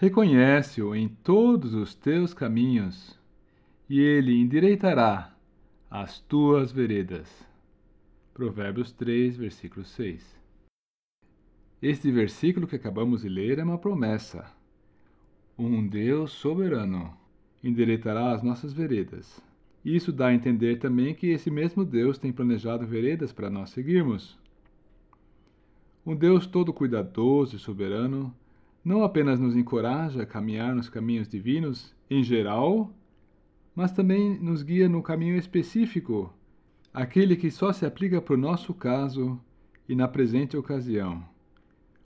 Reconhece-o em todos os teus caminhos, e ele endireitará as tuas veredas. Provérbios 3, versículo 6. Este versículo que acabamos de ler é uma promessa. Um Deus soberano endireitará as nossas veredas. Isso dá a entender também que esse mesmo Deus tem planejado veredas para nós seguirmos. Um Deus todo cuidadoso e soberano não apenas nos encoraja a caminhar nos caminhos divinos em geral, mas também nos guia no caminho específico, aquele que só se aplica para o nosso caso e na presente ocasião.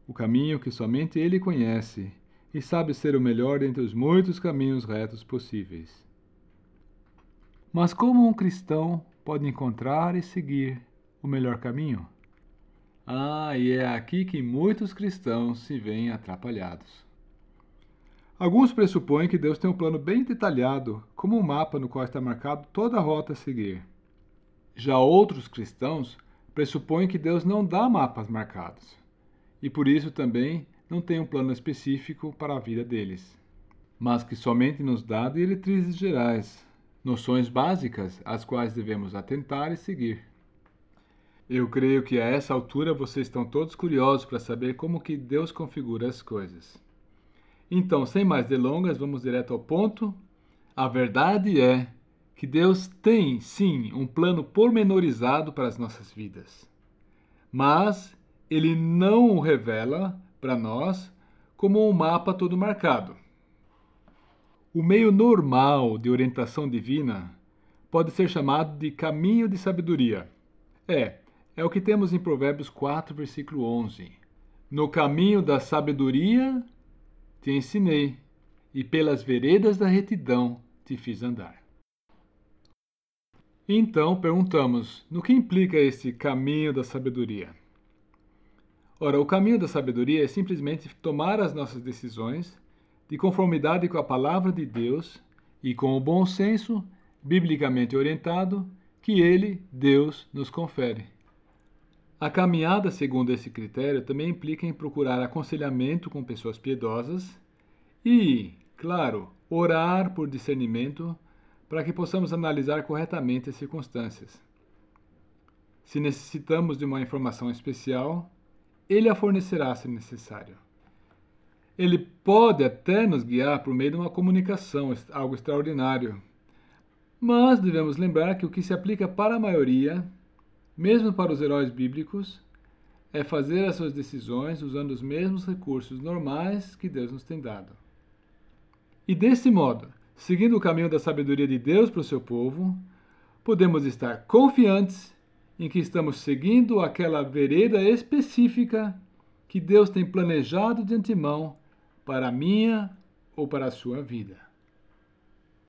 O caminho que somente Ele conhece e sabe ser o melhor entre os muitos caminhos retos possíveis. Mas como um cristão pode encontrar e seguir o melhor caminho? Ah, e é aqui que muitos cristãos se veem atrapalhados. Alguns pressupõem que Deus tem um plano bem detalhado, como um mapa no qual está marcado toda a rota a seguir. Já outros cristãos pressupõem que Deus não dá mapas marcados, e por isso também não tem um plano específico para a vida deles, mas que somente nos dá diretrizes gerais, noções básicas às quais devemos atentar e seguir. Eu creio que a essa altura vocês estão todos curiosos para saber como que Deus configura as coisas. Então, sem mais delongas, vamos direto ao ponto. A verdade é que Deus tem, sim, um plano pormenorizado para as nossas vidas. Mas ele não o revela para nós como um mapa todo marcado. O meio normal de orientação divina pode ser chamado de caminho de sabedoria. É, é o que temos em Provérbios 4, versículo 11. No caminho da sabedoria te ensinei, e pelas veredas da retidão te fiz andar. Então perguntamos: no que implica esse caminho da sabedoria? Ora, o caminho da sabedoria é simplesmente tomar as nossas decisões de conformidade com a palavra de Deus e com o bom senso biblicamente orientado que ele, Deus, nos confere. A caminhada segundo esse critério também implica em procurar aconselhamento com pessoas piedosas e, claro, orar por discernimento para que possamos analisar corretamente as circunstâncias. Se necessitamos de uma informação especial, ele a fornecerá se necessário. Ele pode até nos guiar por meio de uma comunicação, algo extraordinário. Mas devemos lembrar que o que se aplica para a maioria mesmo para os heróis bíblicos, é fazer as suas decisões usando os mesmos recursos normais que Deus nos tem dado. E desse modo, seguindo o caminho da sabedoria de Deus para o seu povo, podemos estar confiantes em que estamos seguindo aquela vereda específica que Deus tem planejado de antemão para a minha ou para a sua vida.